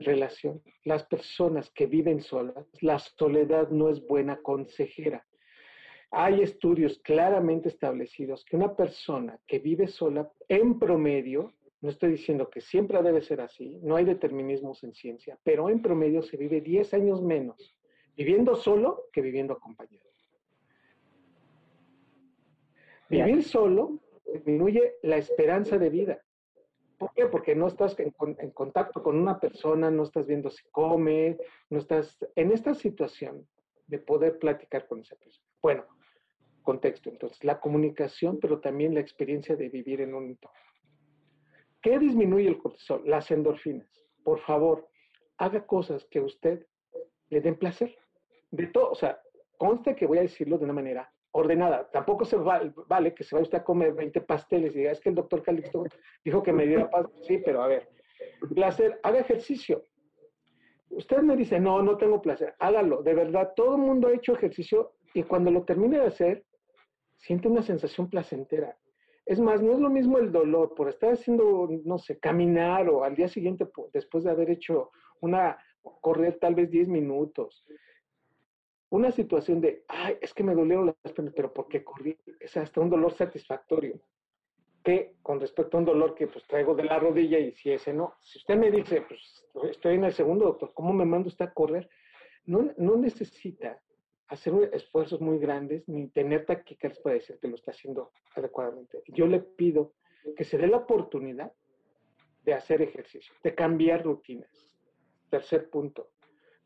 relación. Las personas que viven solas, la soledad no es buena consejera. Hay estudios claramente establecidos que una persona que vive sola, en promedio, no estoy diciendo que siempre debe ser así, no hay determinismos en ciencia, pero en promedio se vive 10 años menos viviendo solo que viviendo acompañado. Vivir solo disminuye la esperanza de vida. ¿Por qué? Porque no estás en, en, contacto con una persona, no estás viendo si come, no estás en esta situación de poder platicar con esa persona. Bueno, contexto, entonces, la comunicación, pero también la experiencia de vivir en un entorno. ¿Qué disminuye el cortisol? Las endorfinas. Por favor, haga cosas que a usted le den placer. De todo, o sea, conste que voy a decirlo de una manera ordenada. Tampoco se vale, vale que se vaya usted a comer 20 pasteles y diga, es que el doctor Calixto dijo que me diera paz. Sí, pero a ver, placer, haga ejercicio. Usted me dice, no, no tengo placer, hágalo. De verdad, todo el mundo ha hecho ejercicio y cuando lo termine de hacer, siente una sensación placentera. Es más, no es lo mismo el dolor por estar haciendo, no sé, caminar o al día siguiente después de haber hecho una, correr tal vez 10 minutos. Una situación de, ay, es que me dolieron las piernas, pero ¿por qué corrí? Es hasta un dolor satisfactorio. Que con respecto a un dolor que pues traigo de la rodilla y si ese no, si usted me dice, pues estoy en el segundo, doctor, ¿cómo me manda usted a correr? No, no necesita hacer esfuerzos muy grandes ni tener taquicardias para decir que lo está haciendo adecuadamente. Yo le pido que se dé la oportunidad de hacer ejercicio, de cambiar rutinas. Tercer punto,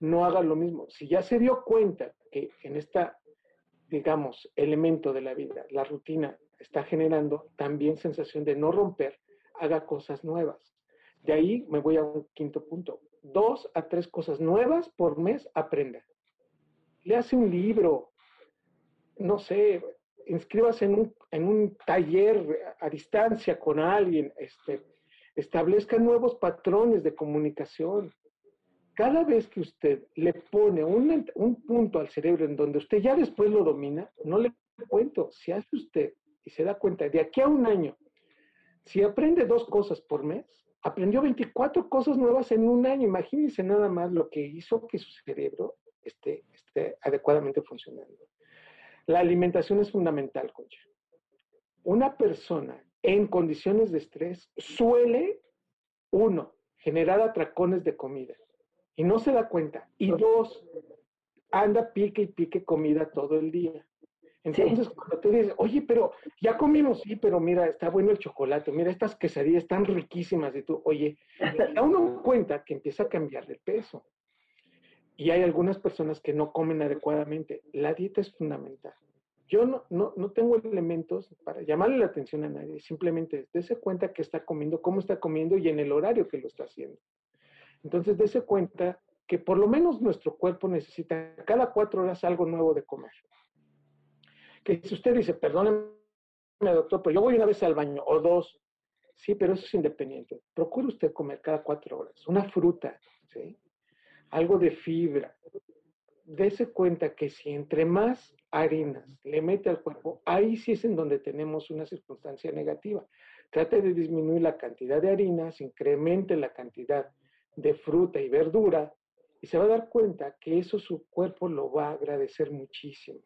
no haga lo mismo. Si ya se dio cuenta que en esta, digamos, elemento de la vida, la rutina está generando también sensación de no romper, haga cosas nuevas. De ahí me voy a un quinto punto. Dos a tres cosas nuevas por mes aprenda le hace un libro, no sé, inscríbase en un, en un taller a distancia con alguien, este, establezca nuevos patrones de comunicación. Cada vez que usted le pone un, un punto al cerebro en donde usted ya después lo domina, no le cuento, si hace usted y se da cuenta, de aquí a un año, si aprende dos cosas por mes, aprendió 24 cosas nuevas en un año. Imagínense nada más lo que hizo que su cerebro esté, esté adecuadamente funcionando. La alimentación es fundamental, Concha. Una persona en condiciones de estrés suele, uno, generar atracones de comida y no se da cuenta. Y dos, anda pique y pique comida todo el día. Entonces, sí. cuando tú dices, oye, pero ya comimos, sí, pero mira, está bueno el chocolate, mira, estas quesadillas están riquísimas, y tú, oye, da uno cuenta que empieza a cambiar de peso. Y hay algunas personas que no comen adecuadamente. La dieta es fundamental. Yo no, no, no tengo elementos para llamarle la atención a nadie, simplemente dése cuenta que está comiendo, cómo está comiendo y en el horario que lo está haciendo. Entonces, dése cuenta que por lo menos nuestro cuerpo necesita cada cuatro horas algo nuevo de comer. Que si usted dice, perdóneme, doctor, pero yo voy una vez al baño o dos, Sí, pero eso es independiente. Procure usted comer cada cuatro horas una fruta, algo de fibra. Dese cuenta que si entre más harinas le mete al cuerpo, ahí sí es en donde tenemos una circunstancia negativa. Trate de disminuir la cantidad de harinas, incremente la cantidad de fruta y verdura y se va a dar cuenta que eso su cuerpo lo va a agradecer muchísimo.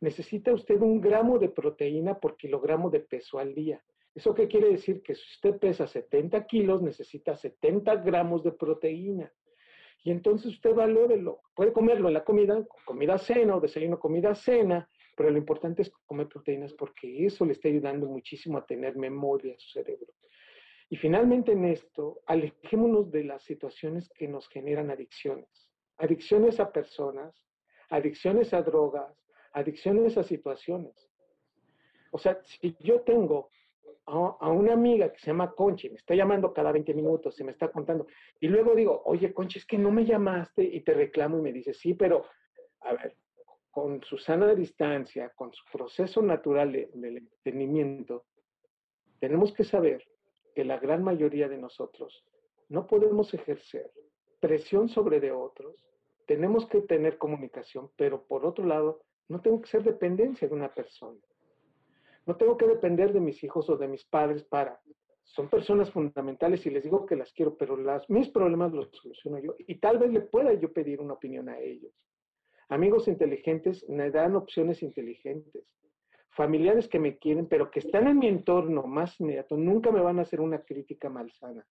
Necesita usted un gramo de proteína por kilogramo de peso al día. ¿Eso qué quiere decir? Que si usted pesa 70 kilos, necesita 70 gramos de proteína. Y entonces usted valórelo. Puede comerlo en la comida, comida cena o desayuno, comida cena, pero lo importante es comer proteínas porque eso le está ayudando muchísimo a tener memoria a su cerebro. Y finalmente en esto, alejémonos de las situaciones que nos generan adicciones. Adicciones a personas, adicciones a drogas, adicciones a situaciones. O sea, si yo tengo a, una amiga que se llama Conchi, me está llamando cada 20 minutos, se me está contando, y luego digo, oye Conchi, es que no me llamaste y te reclamo y me dice, sí, pero, a ver, con su sana distancia, con su proceso natural del entendimiento, tenemos que saber que la gran mayoría de nosotros no podemos ejercer presión sobre de otros, tenemos que tener comunicación, pero por otro lado, no tengo que ser dependencia de una persona. No tengo que depender de mis hijos o de mis padres para. Son personas fundamentales y les digo que las quiero, pero las, mis problemas los soluciono yo y tal vez le pueda yo pedir una opinión a ellos. Amigos inteligentes me dan opciones inteligentes familiares que me quieren, pero que están en mi entorno más inmediato, nunca me van a hacer una crítica malsana.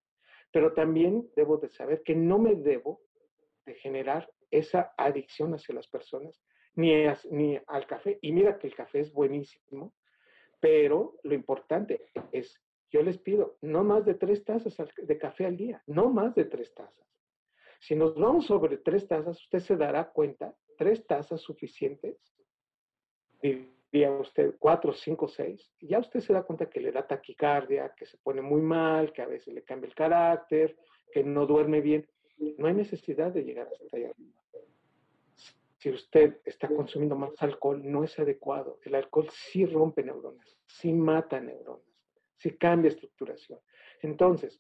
Pero también debo de saber que no me debo de generar esa adicción hacia las personas, ni, ni al café. Y mira que el café es buenísimo, pero lo importante es, yo les pido, no más de tres tazas de café al día, no más de tres tazas. Si nos vamos sobre tres tazas, usted se dará cuenta, tres tazas suficientes a usted cuatro, cinco, seis, y ya usted se da cuenta que le da taquicardia, que se pone muy mal, que a veces le cambia el carácter, que no duerme bien. No hay necesidad de llegar hasta allá arriba. Si usted está consumiendo más alcohol, no es adecuado. El alcohol sí rompe neuronas, sí mata neuronas, sí cambia estructuración. Entonces,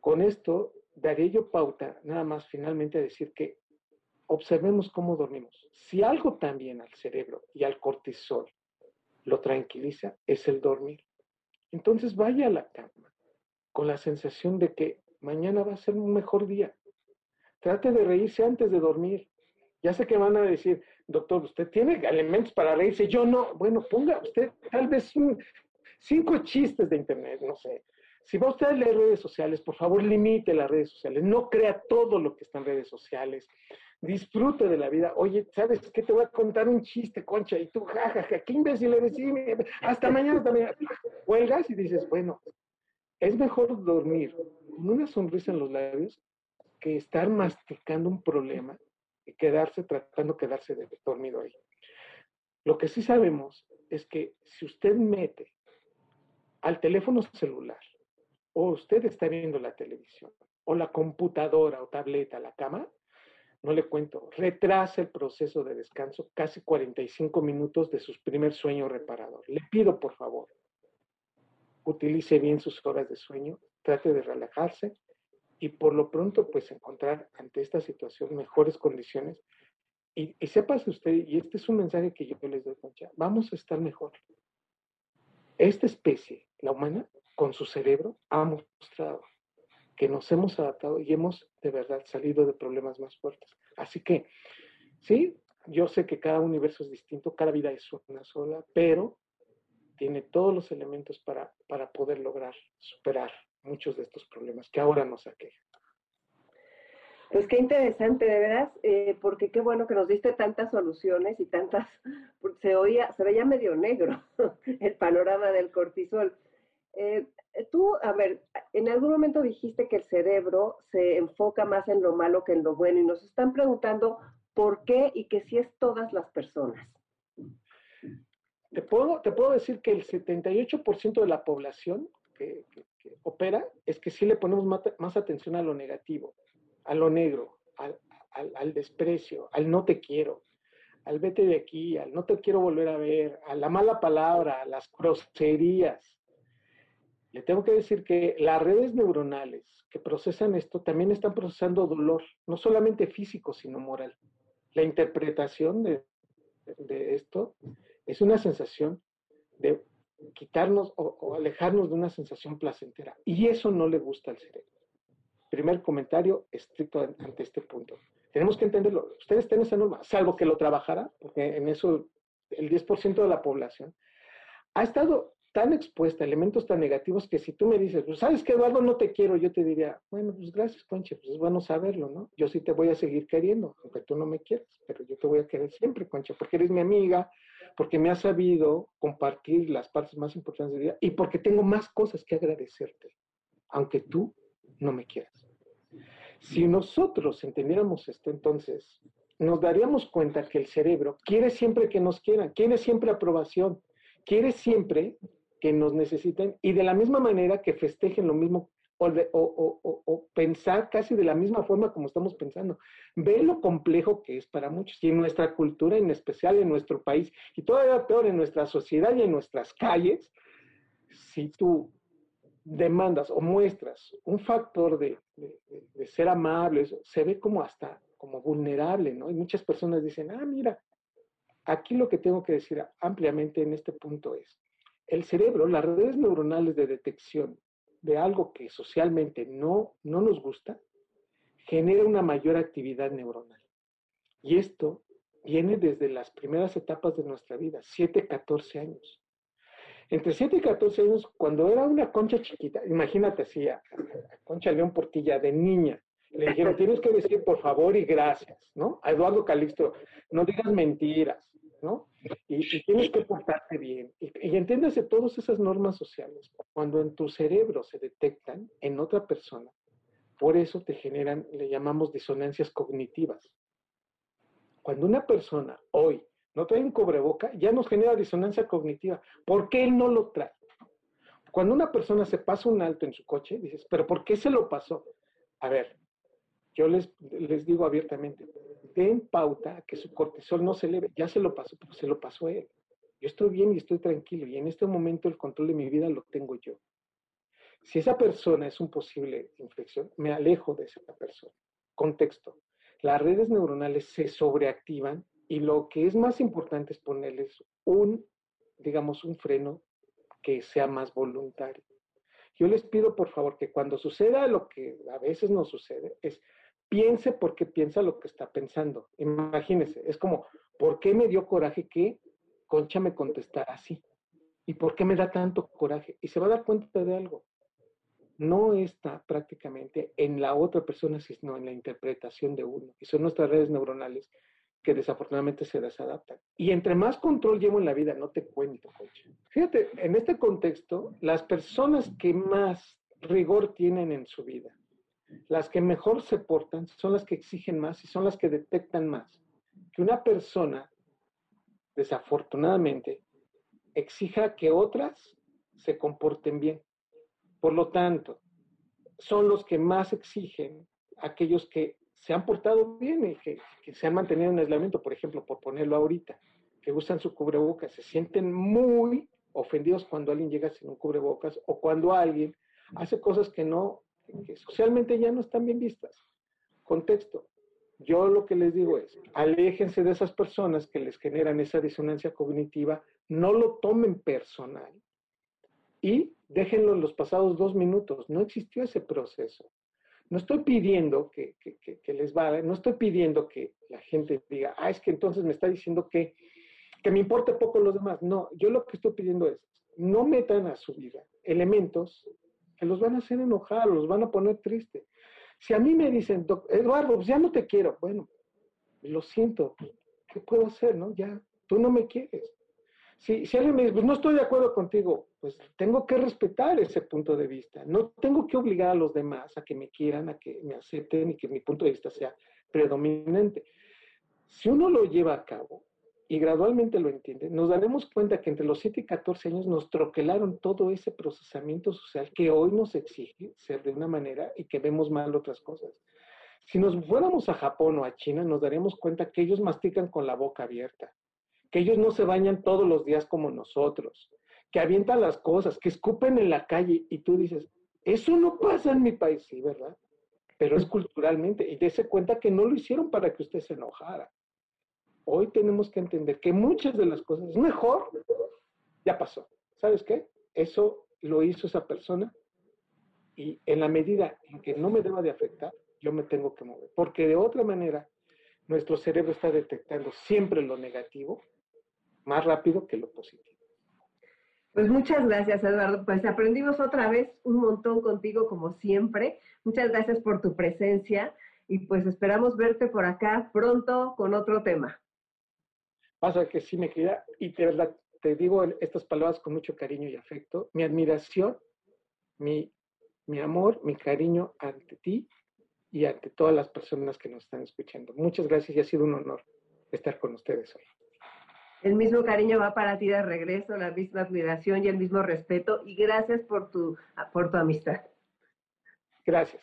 con esto daré yo pauta nada más finalmente a decir que observemos cómo dormimos. Si algo también al cerebro y al cortisol lo tranquiliza, es el dormir. Entonces vaya a la cama con la sensación de que mañana va a ser un mejor día. Trate de reírse antes de dormir. Ya sé que van a decir, doctor, usted tiene elementos para reírse. Yo no. Bueno, ponga usted tal vez cinco chistes de internet, no sé. Si va usted a leer redes sociales, por favor limite las redes sociales. No crea todo lo que está en redes sociales disfrute de la vida. Oye, ¿sabes qué? Te voy a contar un chiste, concha, y tú, jajaja, qué imbécil eres, sí, hasta mañana también. Huelgas y dices, bueno, es mejor dormir con una sonrisa en los labios que estar masticando un problema y quedarse, tratando de quedarse dormido ahí. Lo que sí sabemos es que si usted mete al teléfono celular, o usted está viendo la televisión, o la computadora o tableta la cama, no le cuento, retrasa el proceso de descanso casi 45 minutos de su primer sueño reparador. Le pido, por favor, utilice bien sus horas de sueño, trate de relajarse y por lo pronto, pues encontrar ante esta situación mejores condiciones. Y, y usted, y este es un mensaje que yo les doy, Concha, vamos a estar mejor. Esta especie, la humana, con su cerebro, ha mostrado que nos hemos adaptado y hemos de verdad salido de problemas más fuertes. Así que, sí, yo sé que cada universo es distinto, cada vida es una sola, pero tiene todos los elementos para, para poder lograr superar muchos de estos problemas que ahora nos aquejan. Pues qué interesante, de veras, eh, porque qué bueno que nos diste tantas soluciones y tantas, porque se oía, se veía medio negro el panorama del cortisol. Eh, tú, a ver, en algún momento dijiste que el cerebro se enfoca más en lo malo que en lo bueno y nos están preguntando por qué y que si es todas las personas. Te puedo, decir que el 78% de la población que, opera es que sí le ponemos más, atención a lo negativo, a lo negro, al, al desprecio, al no te quiero, al vete de aquí, al no te quiero volver a ver, a la mala palabra, a las groserías le tengo que decir que las redes neuronales que procesan esto también están procesando dolor, no solamente físico, sino moral. La interpretación de, de esto es una sensación de quitarnos o, o, alejarnos de una sensación placentera. Y eso no le gusta al cerebro. Primer comentario estricto ante este punto. Tenemos que entenderlo. Ustedes tienen esa norma, salvo que lo trabajara, porque en eso el 10% de la población ha estado tan expuesta a elementos tan negativos que si tú me dices, pues sabes que Eduardo no te quiero, yo te diría, bueno, pues gracias, Concha, pues es bueno saberlo, ¿no? Yo sí te voy a seguir queriendo, aunque tú no me quieras, pero yo te voy a querer siempre, Concha, porque eres mi amiga, porque me has sabido compartir las partes más importantes de vida y porque tengo más cosas que agradecerte, aunque tú no me quieras. Si nosotros entendiéramos esto, entonces nos daríamos cuenta que el cerebro quiere siempre que nos quieran, quiere siempre aprobación, quiere siempre que nos necesiten y de la misma manera que festejen lo mismo o, pensar casi de la misma forma como estamos pensando. Ve lo complejo que es para muchos y en nuestra cultura, en especial en nuestro país y todavía peor en nuestra sociedad y en nuestras calles, si tú demandas o muestras un factor de, de, de ser amable, se ve como hasta como vulnerable, ¿no? Y muchas personas dicen, ah, mira, aquí lo que tengo que decir ampliamente en este punto es, el cerebro, las redes neuronales de detección de algo que socialmente no, no nos gusta, genera una mayor actividad neuronal. Y esto viene desde las primeras etapas de nuestra vida, 7, 14 años. Entre 7 y 14 años, cuando era una concha chiquita, imagínate así, a, a Concha León Portilla de niña, le dijeron, tienes que decir por favor y gracias, ¿no? A Eduardo Calixto, no digas mentiras, ¿no? Y, y tienes que portarte bien. Y, entiéndase todas esas normas sociales. Cuando en tu cerebro se detectan en otra persona, por eso te generan, le llamamos disonancias cognitivas. Cuando una persona hoy no trae un cobreboca, ya nos genera disonancia cognitiva. ¿Por qué él no lo trae? Cuando una persona se pasa un alto en su coche, dices, ¿pero por qué se lo pasó? A ver, yo les, les digo abiertamente, den pauta a que su cortisol no se eleve. Ya se lo pasó, pero se lo pasó a él. Yo estoy bien y estoy tranquilo y en este momento el control de mi vida lo tengo yo. Si esa persona es un posible infección, me alejo de esa persona. Contexto. Las redes neuronales se sobreactivan y lo que es más importante es ponerles un, digamos, un freno que sea más voluntario. Yo les pido, por favor, que cuando suceda lo que a veces no sucede, es piense por qué piensa lo que está pensando. Imagínese, es como, ¿por qué me dio coraje que Concha me contestara así? ¿Y por qué me da tanto coraje? Y se va a dar cuenta de algo. No está prácticamente en la otra persona, sino en la interpretación de uno. Y son nuestras redes neuronales que desafortunadamente se desadaptan. Y entre más control llevo en la vida, no te cuento, Concha. Fíjate, en este contexto, las personas que más rigor tienen en su vida, las que mejor se portan son las que exigen más y son las que detectan más. Que una persona, desafortunadamente, exija que otras se comporten bien. Por lo tanto, son los que más exigen aquellos que se han portado bien y que, que, se han mantenido en aislamiento, por ejemplo, por ponerlo ahorita, que usan su cubrebocas, se sienten muy ofendidos cuando alguien llega sin un cubrebocas o cuando alguien hace cosas que no que socialmente ya no están bien vistas. Contexto. Yo lo que les digo es, aléjense de esas personas que les generan esa disonancia cognitiva, no lo tomen personal y déjenlo en los pasados dos minutos. No existió ese proceso. No estoy pidiendo que, que, que, que les vaya, no estoy pidiendo que la gente diga, ah, es que entonces me está diciendo que, que me importe poco los demás. No, yo lo que estoy pidiendo es, no metan a su vida elementos que los van a hacer enojar, los van a poner triste. Si a mí me dicen, Eduardo, pues ya no te quiero, bueno, lo siento, ¿qué puedo hacer, no? Ya, tú no me quieres. Si, si alguien me dice, pues no estoy de acuerdo contigo, pues tengo que respetar ese punto de vista. No tengo que obligar a los demás a que me quieran, a que me acepten y que mi punto de vista sea predominante. Si uno lo lleva a cabo, y gradualmente lo entiende, nos daremos cuenta que entre los 7 y 14 años nos troquelaron todo ese procesamiento social que hoy nos exige ser de una manera y que vemos mal otras cosas. Si nos fuéramos a Japón o a China, nos daremos cuenta que ellos mastican con la boca abierta, que ellos no se bañan todos los días como nosotros, que avientan las cosas, que escupen en la calle y tú dices, eso no pasa en mi país, sí, ¿verdad? Pero es culturalmente y dése cuenta que no lo hicieron para que usted se enojara. Hoy tenemos que entender que muchas de las cosas mejor, ya pasó. ¿Sabes qué? Eso lo hizo esa persona y en la medida en que no me deba de afectar, yo me tengo que mover. Porque de otra manera, nuestro cerebro está detectando siempre lo negativo más rápido que lo positivo. Pues muchas gracias, Eduardo. Pues aprendimos otra vez un montón contigo, como siempre. Muchas gracias por tu presencia y pues esperamos verte por acá pronto con otro tema. Pasa que sí me queda y de verdad te digo estas palabras con mucho cariño y afecto. Mi admiración, mi, mi amor, mi cariño ante ti y ante todas las personas que nos están escuchando. Muchas gracias y ha sido un honor estar con ustedes hoy. El mismo cariño va para ti de regreso, la misma admiración y el mismo respeto. Y gracias por tu, por tu amistad. Gracias.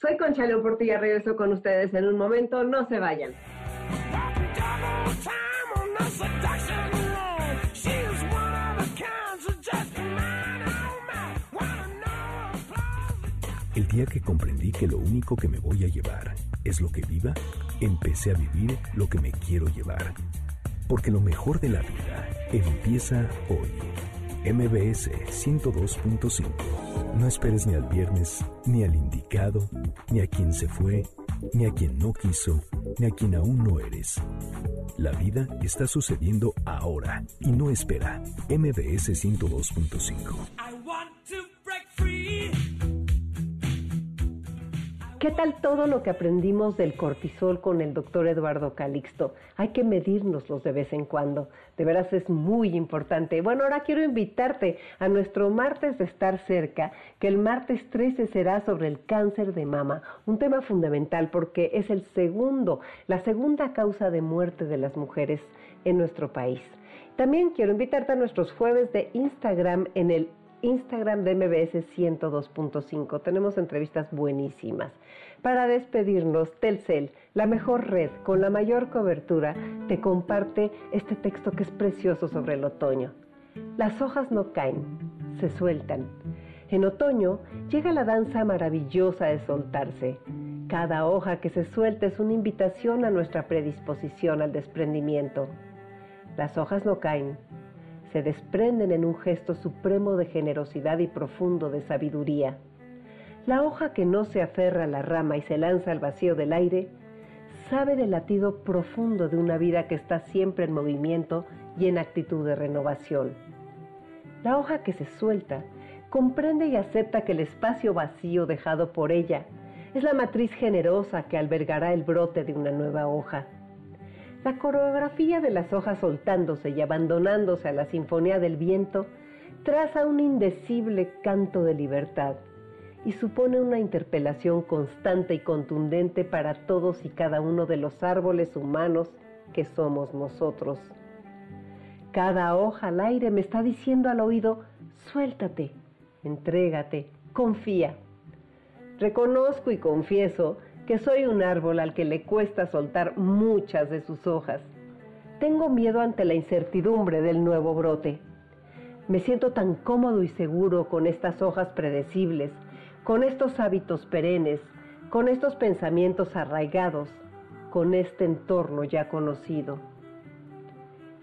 Soy Concha León Portilla, regreso con ustedes en un momento. No se vayan. Que comprendí que lo único que me voy a llevar es lo que viva, empecé a vivir lo que me quiero llevar porque lo mejor de la vida empieza hoy. MBS 102.5. No esperes ni al viernes, ni al indicado, ni a quien se fue, ni a quien no quiso, ni a quien aún no eres. La vida está sucediendo ahora y no espera. MBS 102.5. ¿Qué tal todo lo que aprendimos del cortisol con el doctor Eduardo Calixto? Hay que medirnoslos de vez en cuando. De veras es muy importante. Bueno, ahora quiero invitarte a nuestro martes de estar cerca, que el martes 13 será sobre el cáncer de mama, un tema fundamental porque es el segundo, la segunda causa de muerte de las mujeres en nuestro país. También quiero invitarte a nuestros jueves de Instagram en el Instagram de MBS 102.5. Tenemos entrevistas buenísimas. Para despedirnos, Telcel, la mejor red con la mayor cobertura, te comparte este texto que es precioso sobre el otoño. Las hojas no caen, se sueltan. En otoño llega la danza maravillosa de soltarse. Cada hoja que se suelta es una invitación a nuestra predisposición al desprendimiento. Las hojas no caen, se desprenden en un gesto supremo de generosidad y profundo de sabiduría. La hoja que no se aferra a la rama y se lanza al vacío del aire, sabe del latido profundo de una vida que está siempre en movimiento y en actitud de renovación. La hoja que se suelta comprende y acepta que el espacio vacío dejado por ella es la matriz generosa que albergará el brote de una nueva hoja. La coreografía de las hojas soltándose y abandonándose a la sinfonía del viento traza un indecible canto de libertad y supone una interpelación constante y contundente para todos y cada uno de los árboles humanos que somos nosotros. Cada hoja al aire me está diciendo al oído, suéltate, entrégate, confía. Reconozco y confieso que soy un árbol al que le cuesta soltar muchas de sus hojas. Tengo miedo ante la incertidumbre del nuevo brote. Me siento tan cómodo y seguro con estas hojas predecibles, con estos hábitos perennes, con estos pensamientos arraigados, con este entorno ya conocido.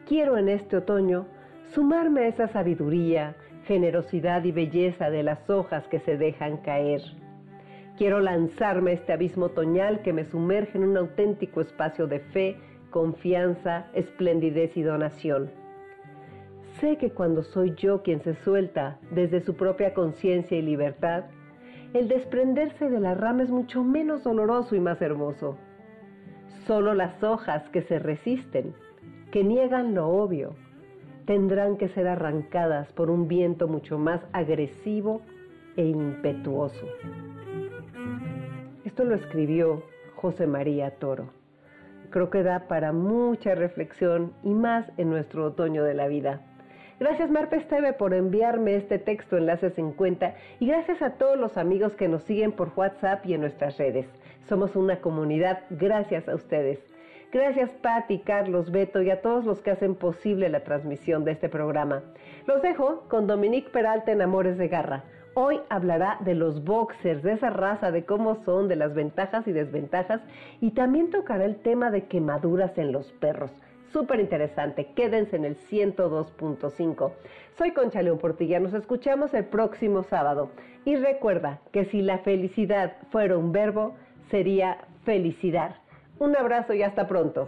Quiero en este otoño sumarme a esa sabiduría, generosidad y belleza de las hojas que se dejan caer Quiero lanzarme a este abismo otoñal que me sumerge en un auténtico espacio de fe, confianza, esplendidez y donación. Sé que cuando soy yo quien se suelta desde su propia conciencia y libertad, el desprenderse de la rama es mucho menos doloroso y más hermoso. Solo las hojas que se resisten, que niegan lo obvio, tendrán que ser arrancadas por un viento mucho más agresivo e impetuoso. Esto lo escribió José María Toro. Creo que da para mucha reflexión y más en nuestro otoño de la vida. Gracias Marpe Esteve por enviarme este texto enlace 50 y gracias a todos los amigos que nos siguen por WhatsApp y en nuestras redes. Somos una comunidad gracias a ustedes. Gracias Patti, Carlos, Beto y a todos los que hacen posible la transmisión de este programa. Los dejo con Dominique Peralta en Amores de Garra. Hoy hablará de los boxers, de esa raza, de cómo son, de las ventajas y desventajas y también tocará el tema de quemaduras en los perros. Súper interesante, quédense en el 102.5. Soy Concha León Portilla, nos escuchamos el próximo sábado. Y recuerda que si la felicidad fuera un verbo, sería felicidad. Un abrazo y hasta pronto.